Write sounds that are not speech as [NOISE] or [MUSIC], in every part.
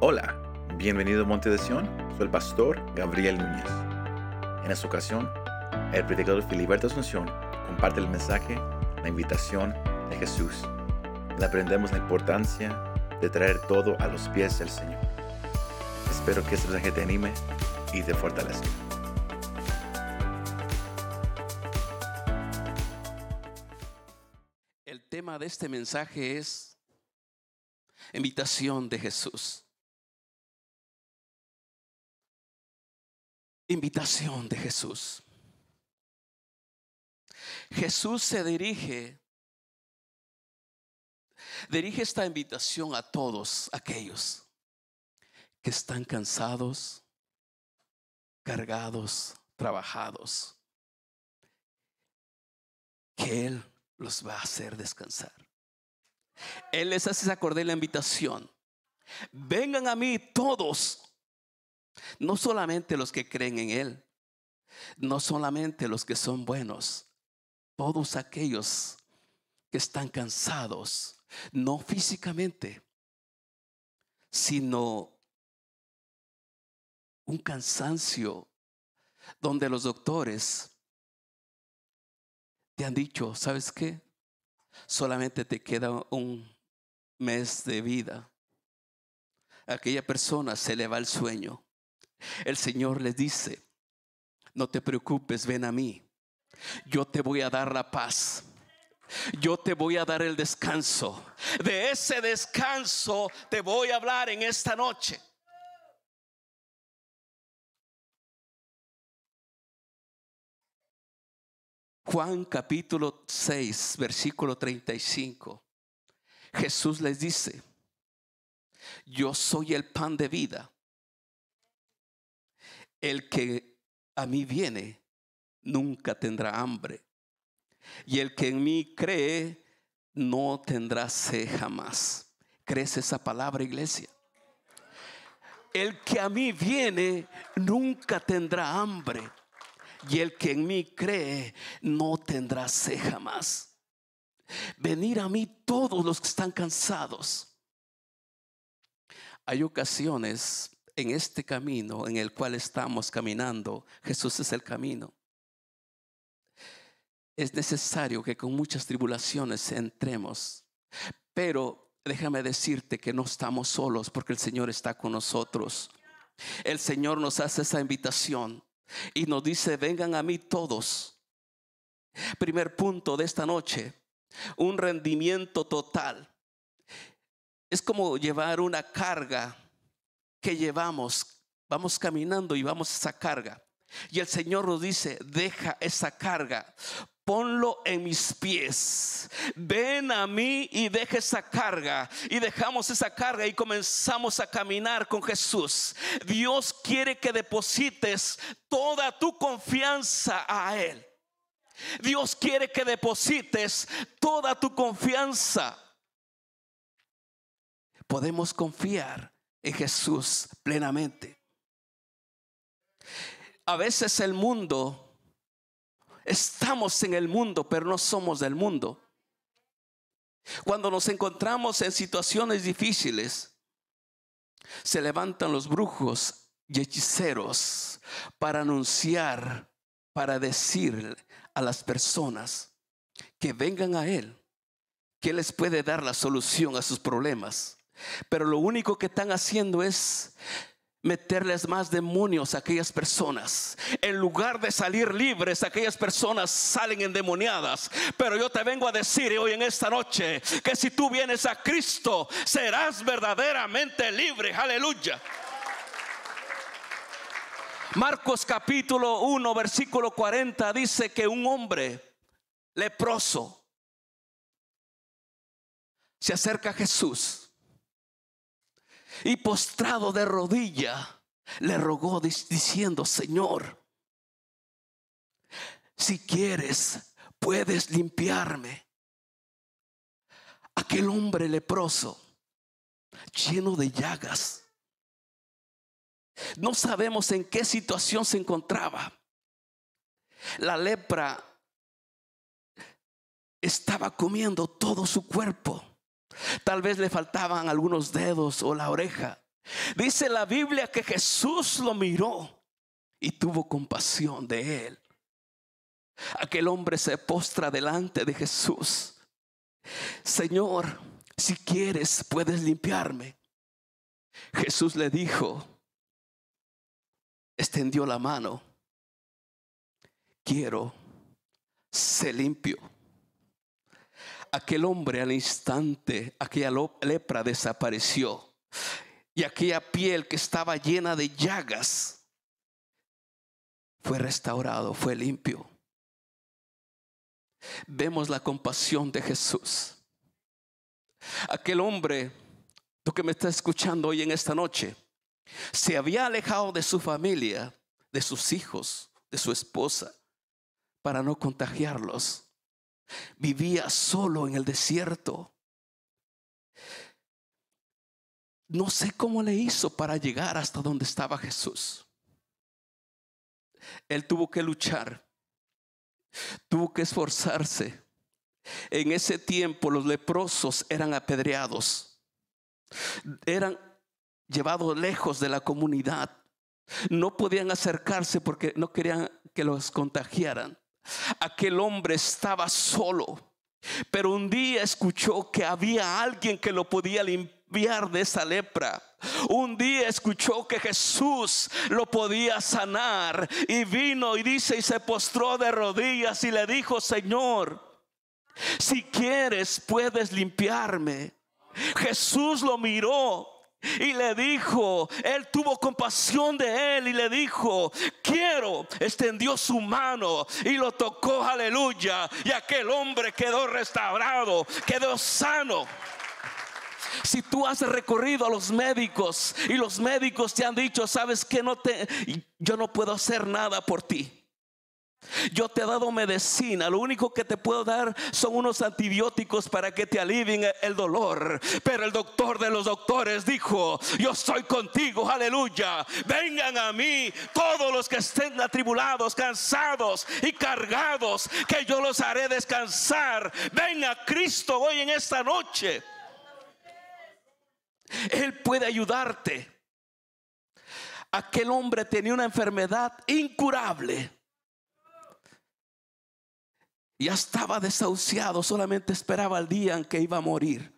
Hola, bienvenido a Monte de Sion, soy el pastor Gabriel Núñez. En esta ocasión, el predicador Filiberto Asunción comparte el mensaje, la invitación de Jesús. Le aprendemos la importancia de traer todo a los pies del Señor. Espero que este mensaje te anime y te fortalezca. El tema de este mensaje es invitación de Jesús. Invitación de Jesús. Jesús se dirige, dirige esta invitación a todos aquellos que están cansados, cargados, trabajados, que Él los va a hacer descansar. Él les hace acordar la invitación. Vengan a mí todos, no solamente los que creen en Él, no solamente los que son buenos, todos aquellos que están cansados, no físicamente, sino un cansancio donde los doctores te han dicho, ¿sabes qué? Solamente te queda un mes de vida. aquella persona se le va el sueño. El Señor le dice, no te preocupes, ven a mí. Yo te voy a dar la paz. Yo te voy a dar el descanso. De ese descanso te voy a hablar en esta noche. Juan capítulo 6, versículo 35. Jesús les dice, yo soy el pan de vida. El que a mí viene nunca tendrá hambre. Y el que en mí cree no tendrá sed jamás. ¿Crees esa palabra, iglesia? El que a mí viene nunca tendrá hambre y el que en mí cree no tendrá sed jamás. Venir a mí todos los que están cansados. Hay ocasiones en este camino en el cual estamos caminando. Jesús es el camino. Es necesario que con muchas tribulaciones entremos. Pero déjame decirte que no estamos solos porque el Señor está con nosotros. El Señor nos hace esa invitación y nos dice, vengan a mí todos. Primer punto de esta noche, un rendimiento total. Es como llevar una carga que llevamos, vamos caminando y vamos a esa carga. Y el Señor nos dice, deja esa carga, ponlo en mis pies. Ven a mí y deja esa carga. Y dejamos esa carga y comenzamos a caminar con Jesús. Dios quiere que deposites toda tu confianza a Él. Dios quiere que deposites toda tu confianza. Podemos confiar en Jesús plenamente. A veces el mundo Estamos en el mundo, pero no somos del mundo. Cuando nos encontramos en situaciones difíciles, se levantan los brujos y hechiceros para anunciar, para decir a las personas que vengan a Él, que les puede dar la solución a sus problemas. Pero lo único que están haciendo es meterles más demonios a aquellas personas. En lugar de salir libres, aquellas personas salen endemoniadas. Pero yo te vengo a decir hoy en esta noche que si tú vienes a Cristo, serás verdaderamente libre. Aleluya. Marcos capítulo 1, versículo 40 dice que un hombre leproso se acerca a Jesús y postrado de rodilla, le rogó diciendo, Señor, si quieres, puedes limpiarme. Aquel hombre leproso, lleno de llagas, no sabemos en qué situación se encontraba. La lepra estaba comiendo todo su cuerpo. Tal vez le faltaban algunos dedos o la oreja. Dice la Biblia que Jesús lo miró y tuvo compasión de él. Aquel hombre se postra delante de Jesús. Señor, si quieres, puedes limpiarme. Jesús le dijo, extendió la mano, quiero, se limpio. Aquel hombre al instante, aquella lepra desapareció y aquella piel que estaba llena de llagas fue restaurado, fue limpio. Vemos la compasión de Jesús. Aquel hombre, tú que me estás escuchando hoy en esta noche, se había alejado de su familia, de sus hijos, de su esposa, para no contagiarlos. Vivía solo en el desierto. No sé cómo le hizo para llegar hasta donde estaba Jesús. Él tuvo que luchar, tuvo que esforzarse. En ese tiempo los leprosos eran apedreados, eran llevados lejos de la comunidad. No podían acercarse porque no querían que los contagiaran. Aquel hombre estaba solo, pero un día escuchó que había alguien que lo podía limpiar de esa lepra. Un día escuchó que Jesús lo podía sanar y vino y dice y se postró de rodillas y le dijo, Señor, si quieres puedes limpiarme. Jesús lo miró [LAUGHS] y le dijo, él tuvo compasión de él y le dijo, quiero, extendió su mano y lo tocó, aleluya. Y aquel hombre quedó restaurado, quedó sano. Si tú has recorrido a los médicos y los médicos te han dicho, sabes que no te, yo no puedo hacer nada por ti. Yo te he dado medicina, lo único que te puedo dar son unos antibióticos para que te alivien el dolor. Pero el doctor de los doctores dijo, yo estoy contigo, aleluya. Vengan a mí todos los que estén atribulados, cansados y cargados, que yo los haré descansar. Venga Cristo hoy en esta noche. Él puede ayudarte. Aquel hombre tenía una enfermedad incurable ya estaba desahuciado, solamente esperaba el día en que iba a morir.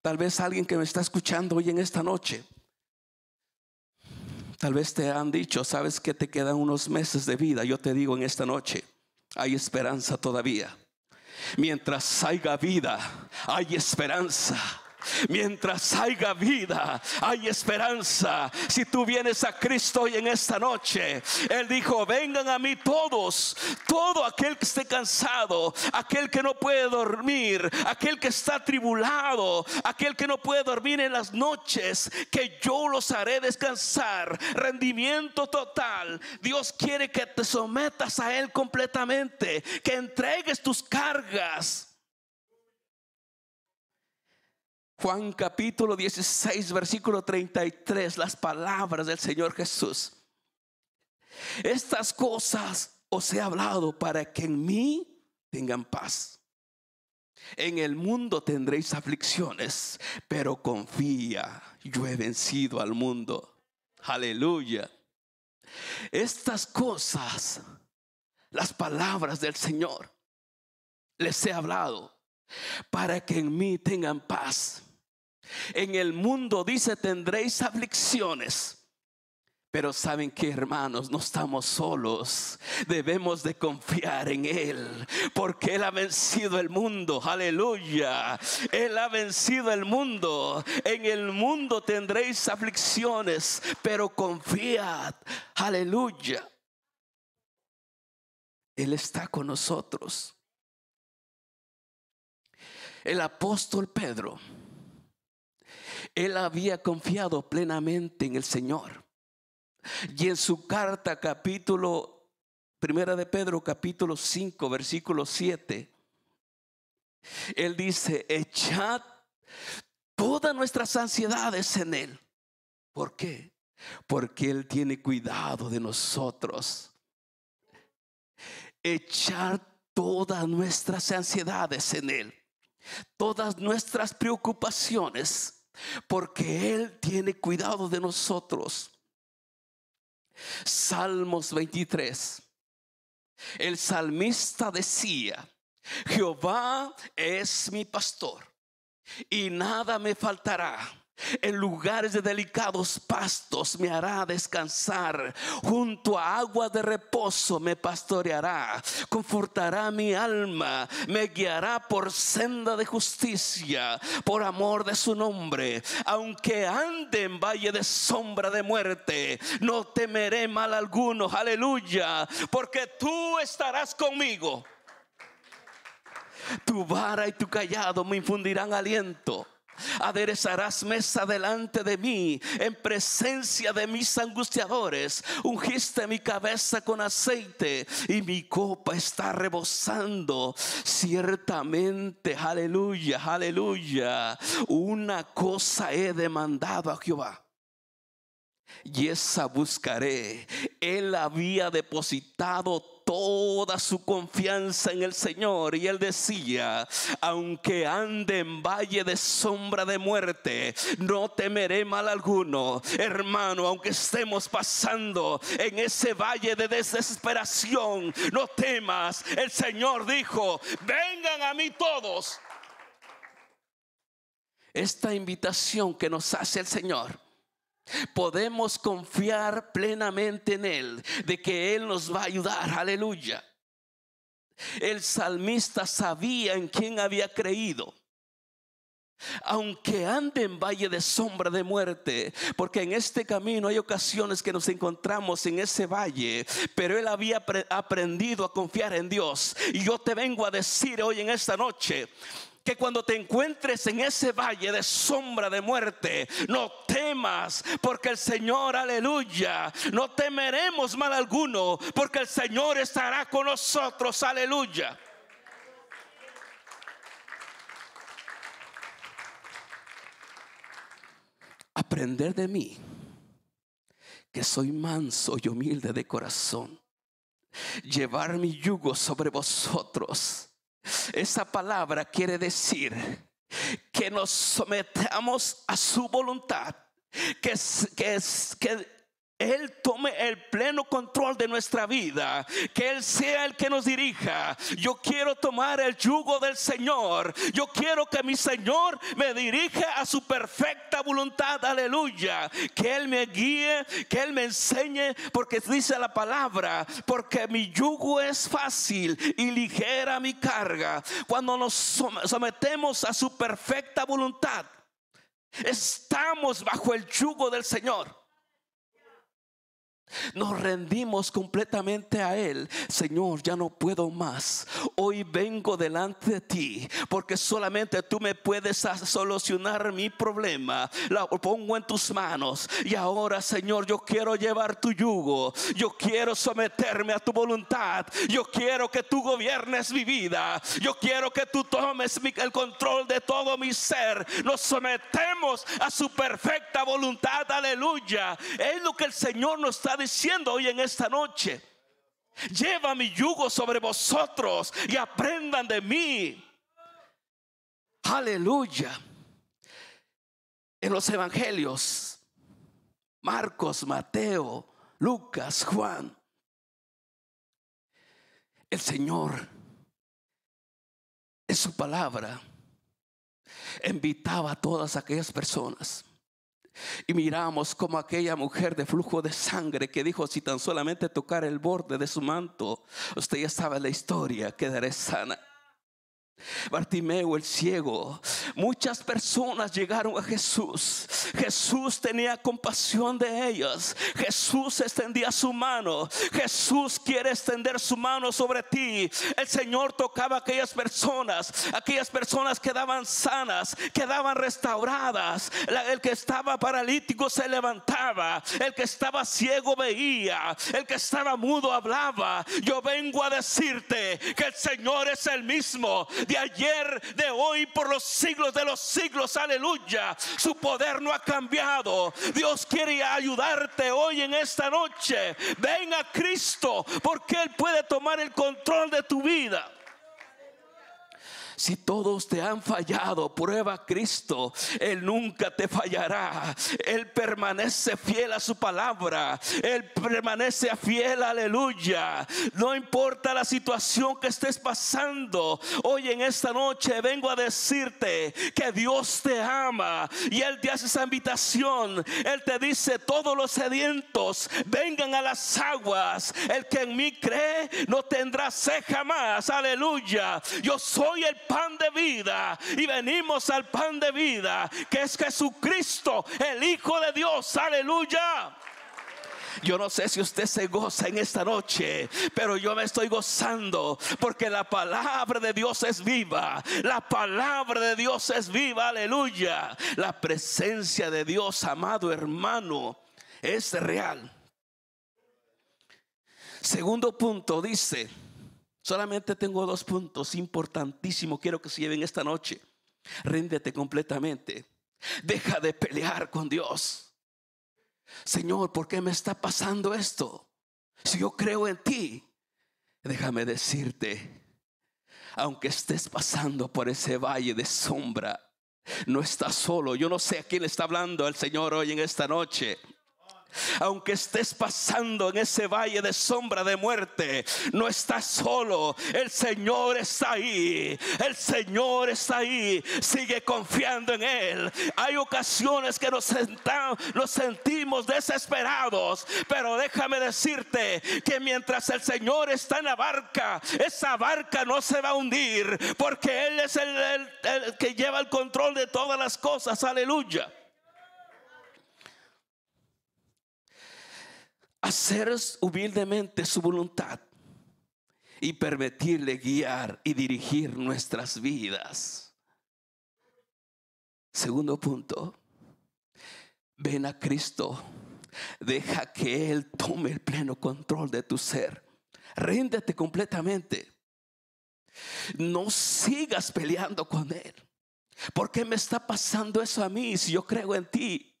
Tal vez alguien que me está escuchando hoy en esta noche, tal vez te han dicho, sabes que te quedan unos meses de vida. Yo te digo en esta noche, hay esperanza todavía. Mientras haya vida, hay esperanza. Mientras haya vida, hay esperanza. Si tú vienes a Cristo hoy en esta noche, Él dijo, vengan a mí todos, todo aquel que esté cansado, aquel que no puede dormir, aquel que está tribulado, aquel que no puede dormir en las noches, que yo los haré descansar. Rendimiento total. Dios quiere que te sometas a Él completamente, que entregues tus cargas Juan capítulo 16, versículo 33, las palabras del Señor Jesús. Estas cosas os he hablado para que en mí tengan paz. En el mundo tendréis aflicciones, pero confía, yo he vencido al mundo. Aleluya. Estas cosas, las palabras del Señor, les he hablado para que en mí tengan paz. En el mundo dice tendréis aflicciones. Pero saben que hermanos, no estamos solos. Debemos de confiar en Él. Porque Él ha vencido el mundo. Aleluya. Él ha vencido el mundo. En el mundo tendréis aflicciones. Pero confiad. Aleluya. Él está con nosotros. El apóstol Pedro él había confiado plenamente en el Señor. Y en su carta capítulo, primera de Pedro capítulo 5, versículo 7, él dice, echad todas nuestras ansiedades en Él. ¿Por qué? Porque Él tiene cuidado de nosotros. Echad todas nuestras ansiedades en Él. Todas nuestras preocupaciones porque Él tiene cuidado de nosotros. Salmos 23. El salmista decía, Jehová es mi pastor y nada me faltará. En lugares de delicados pastos me hará descansar. Junto a agua de reposo me pastoreará. Confortará mi alma. Me guiará por senda de justicia. Por amor de su nombre. Aunque ande en valle de sombra de muerte. No temeré mal alguno. Aleluya. Porque tú estarás conmigo. Tu vara y tu callado me infundirán aliento. Aderezarás mesa delante de mí en presencia de mis angustiadores. Ungiste mi cabeza con aceite y mi copa está rebosando. Ciertamente, aleluya, aleluya. Una cosa he demandado a Jehová y esa buscaré. Él había depositado toda su confianza en el Señor y él decía, aunque ande en valle de sombra de muerte, no temeré mal alguno. Hermano, aunque estemos pasando en ese valle de desesperación, no temas. El Señor dijo, vengan a mí todos. Esta invitación que nos hace el Señor Podemos confiar plenamente en Él, de que Él nos va a ayudar. Aleluya. El salmista sabía en quién había creído. Aunque ande en valle de sombra de muerte, porque en este camino hay ocasiones que nos encontramos en ese valle, pero él había aprendido a confiar en Dios. Y yo te vengo a decir hoy en esta noche, que cuando te encuentres en ese valle de sombra de muerte, no temas, porque el Señor, aleluya, no temeremos mal alguno, porque el Señor estará con nosotros, aleluya. Aprender de mí, que soy manso y humilde de corazón, llevar mi yugo sobre vosotros esa palabra quiere decir que nos sometamos a su voluntad, que, que, que él tome el pleno control de nuestra vida, que Él sea el que nos dirija. Yo quiero tomar el yugo del Señor. Yo quiero que mi Señor me dirija a su perfecta voluntad. Aleluya. Que Él me guíe, que Él me enseñe, porque dice la palabra, porque mi yugo es fácil y ligera mi carga. Cuando nos sometemos a su perfecta voluntad, estamos bajo el yugo del Señor. Nos rendimos completamente a Él. Señor, ya no puedo más. Hoy vengo delante de ti porque solamente tú me puedes solucionar mi problema. Lo pongo en tus manos. Y ahora, Señor, yo quiero llevar tu yugo. Yo quiero someterme a tu voluntad. Yo quiero que tú gobiernes mi vida. Yo quiero que tú tomes el control de todo mi ser. Nos sometemos a su perfecta voluntad. Aleluya. Es lo que el Señor nos está diciendo hoy en esta noche. Lleva mi yugo sobre vosotros y aprendan de mí. Aleluya. En los evangelios, Marcos, Mateo, Lucas, Juan, el Señor en su palabra invitaba a todas aquellas personas y miramos como aquella mujer de flujo de sangre que dijo, si tan solamente tocar el borde de su manto, usted ya sabe la historia, quedaré sana. Bartimeo el ciego. Muchas personas llegaron a Jesús. Jesús tenía compasión de ellas. Jesús extendía su mano. Jesús quiere extender su mano sobre ti. El Señor tocaba a aquellas personas. Aquellas personas quedaban sanas, quedaban restauradas. El que estaba paralítico se levantaba. El que estaba ciego veía. El que estaba mudo hablaba. Yo vengo a decirte que el Señor es el mismo de ayer, de hoy, por los siglos de los siglos. Aleluya. Su poder no ha cambiado. Dios quiere ayudarte hoy en esta noche. Ven a Cristo porque Él puede tomar el control de tu vida. Si todos te han fallado, prueba a Cristo. Él nunca te fallará. Él permanece fiel a su palabra. Él permanece fiel, aleluya. No importa la situación que estés pasando. Hoy en esta noche vengo a decirte que Dios te ama. Y Él te hace esa invitación. Él te dice, todos los sedientos vengan a las aguas. El que en mí cree no tendrá sed jamás. Aleluya. Yo soy el pan de vida y venimos al pan de vida que es Jesucristo, el Hijo de Dios. Aleluya. Yo no sé si usted se goza en esta noche, pero yo me estoy gozando porque la palabra de Dios es viva. La palabra de Dios es viva, aleluya. La presencia de Dios, amado hermano, es real. Segundo punto dice, Solamente tengo dos puntos importantísimos. Quiero que se lleven esta noche. Ríndete completamente. Deja de pelear con Dios. Señor, ¿por qué me está pasando esto? Si yo creo en ti, déjame decirte, aunque estés pasando por ese valle de sombra, no estás solo. Yo no sé a quién está hablando el Señor hoy en esta noche. Aunque estés pasando en ese valle de sombra de muerte, no estás solo. El Señor está ahí. El Señor está ahí. Sigue confiando en Él. Hay ocasiones que nos, nos sentimos desesperados. Pero déjame decirte que mientras el Señor está en la barca, esa barca no se va a hundir. Porque Él es el que lleva el control de todas las cosas. Aleluya. Hacer humildemente su voluntad y permitirle guiar y dirigir nuestras vidas. Segundo punto, ven a Cristo, deja que Él tome el pleno control de tu ser, ríndete completamente. No sigas peleando con Él. ¿Por qué me está pasando eso a mí si yo creo en ti?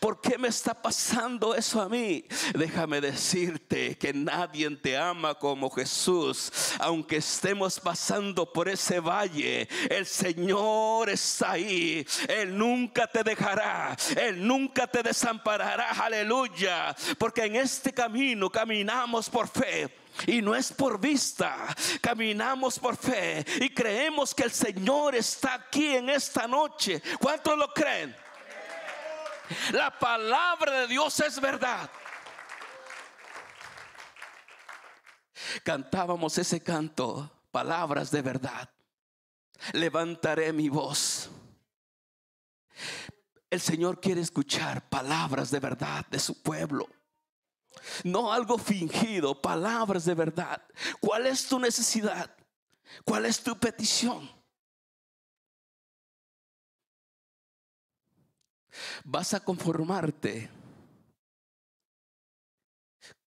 ¿Por qué me está pasando eso a mí? Déjame decirte que nadie te ama como Jesús. Aunque estemos pasando por ese valle, el Señor está ahí. Él nunca te dejará. Él nunca te desamparará. Aleluya. Porque en este camino caminamos por fe. Y no es por vista, caminamos por fe y creemos que el Señor está aquí en esta noche. ¿Cuántos lo creen? La palabra de Dios es verdad. Cantábamos ese canto, palabras de verdad. Levantaré mi voz. El Señor quiere escuchar palabras de verdad de su pueblo. No algo fingido, palabras de verdad. ¿Cuál es tu necesidad? ¿Cuál es tu petición? Vas a conformarte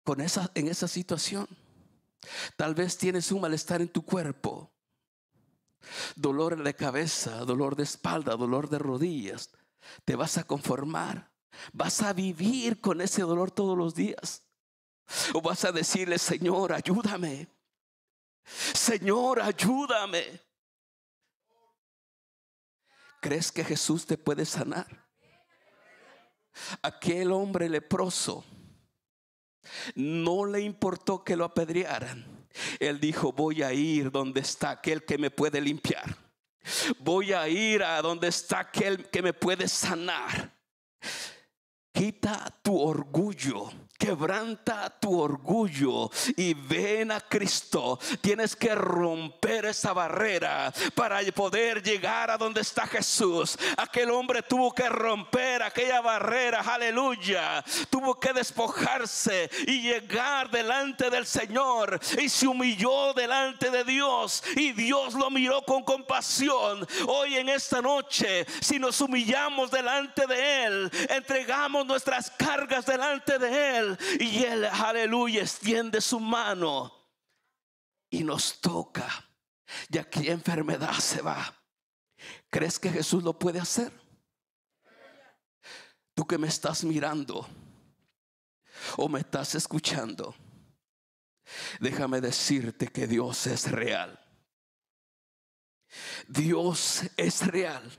con esa, en esa situación. Tal vez tienes un malestar en tu cuerpo, dolor de cabeza, dolor de espalda, dolor de rodillas. Te vas a conformar. Vas a vivir con ese dolor todos los días. O vas a decirle, Señor, ayúdame. Señor, ayúdame. ¿Crees que Jesús te puede sanar? Aquel hombre leproso no le importó que lo apedrearan. Él dijo, voy a ir donde está aquel que me puede limpiar. Voy a ir a donde está aquel que me puede sanar. Quita tu orgullo Quebranta tu orgullo y ven a Cristo. Tienes que romper esa barrera para poder llegar a donde está Jesús. Aquel hombre tuvo que romper aquella barrera, aleluya. Tuvo que despojarse y llegar delante del Señor y se humilló delante de Dios y Dios lo miró con compasión. Hoy en esta noche, si nos humillamos delante de Él, entregamos nuestras cargas delante de Él y Él, aleluya, extiende su mano y nos toca. Y aquí enfermedad se va. ¿Crees que Jesús lo puede hacer? Tú que me estás mirando o me estás escuchando, déjame decirte que Dios es real. Dios es real.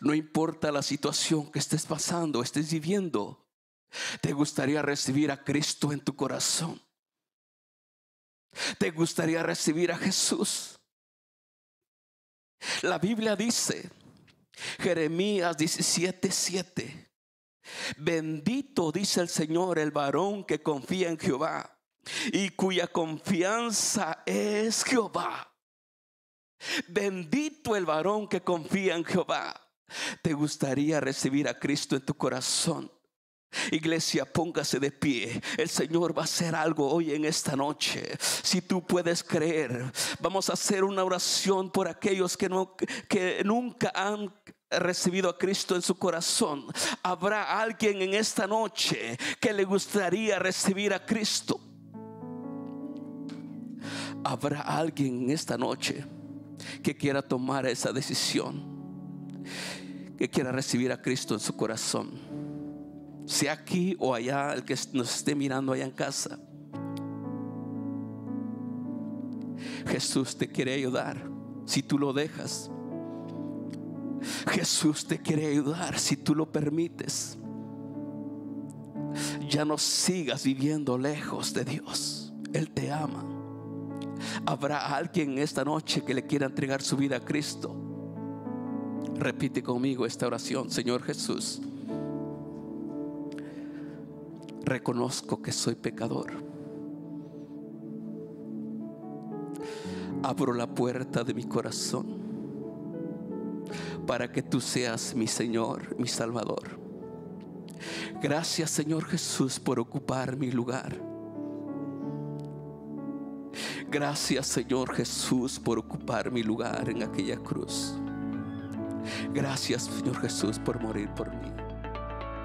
No importa la situación que estés pasando, estés viviendo, te gustaría recibir a Cristo en tu corazón. Te gustaría recibir a Jesús. La Biblia dice, Jeremías 17:7, bendito dice el Señor el varón que confía en Jehová y cuya confianza es Jehová. Bendito el varón que confía en Jehová. ¿Te gustaría recibir a Cristo en tu corazón? Iglesia, póngase de pie. El Señor va a hacer algo hoy en esta noche. Si tú puedes creer, vamos a hacer una oración por aquellos que, no, que nunca han recibido a Cristo en su corazón. Habrá alguien en esta noche que le gustaría recibir a Cristo. Habrá alguien en esta noche que quiera tomar esa decisión. Que quiera recibir a Cristo en su corazón sea aquí o allá, el que nos esté mirando allá en casa. Jesús te quiere ayudar si tú lo dejas. Jesús te quiere ayudar si tú lo permites. Ya no sigas viviendo lejos de Dios. Él te ama. Habrá alguien esta noche que le quiera entregar su vida a Cristo. Repite conmigo esta oración, Señor Jesús reconozco que soy pecador. Abro la puerta de mi corazón para que tú seas mi Señor, mi Salvador. Gracias Señor Jesús por ocupar mi lugar. Gracias Señor Jesús por ocupar mi lugar en aquella cruz. Gracias Señor Jesús por morir por mí.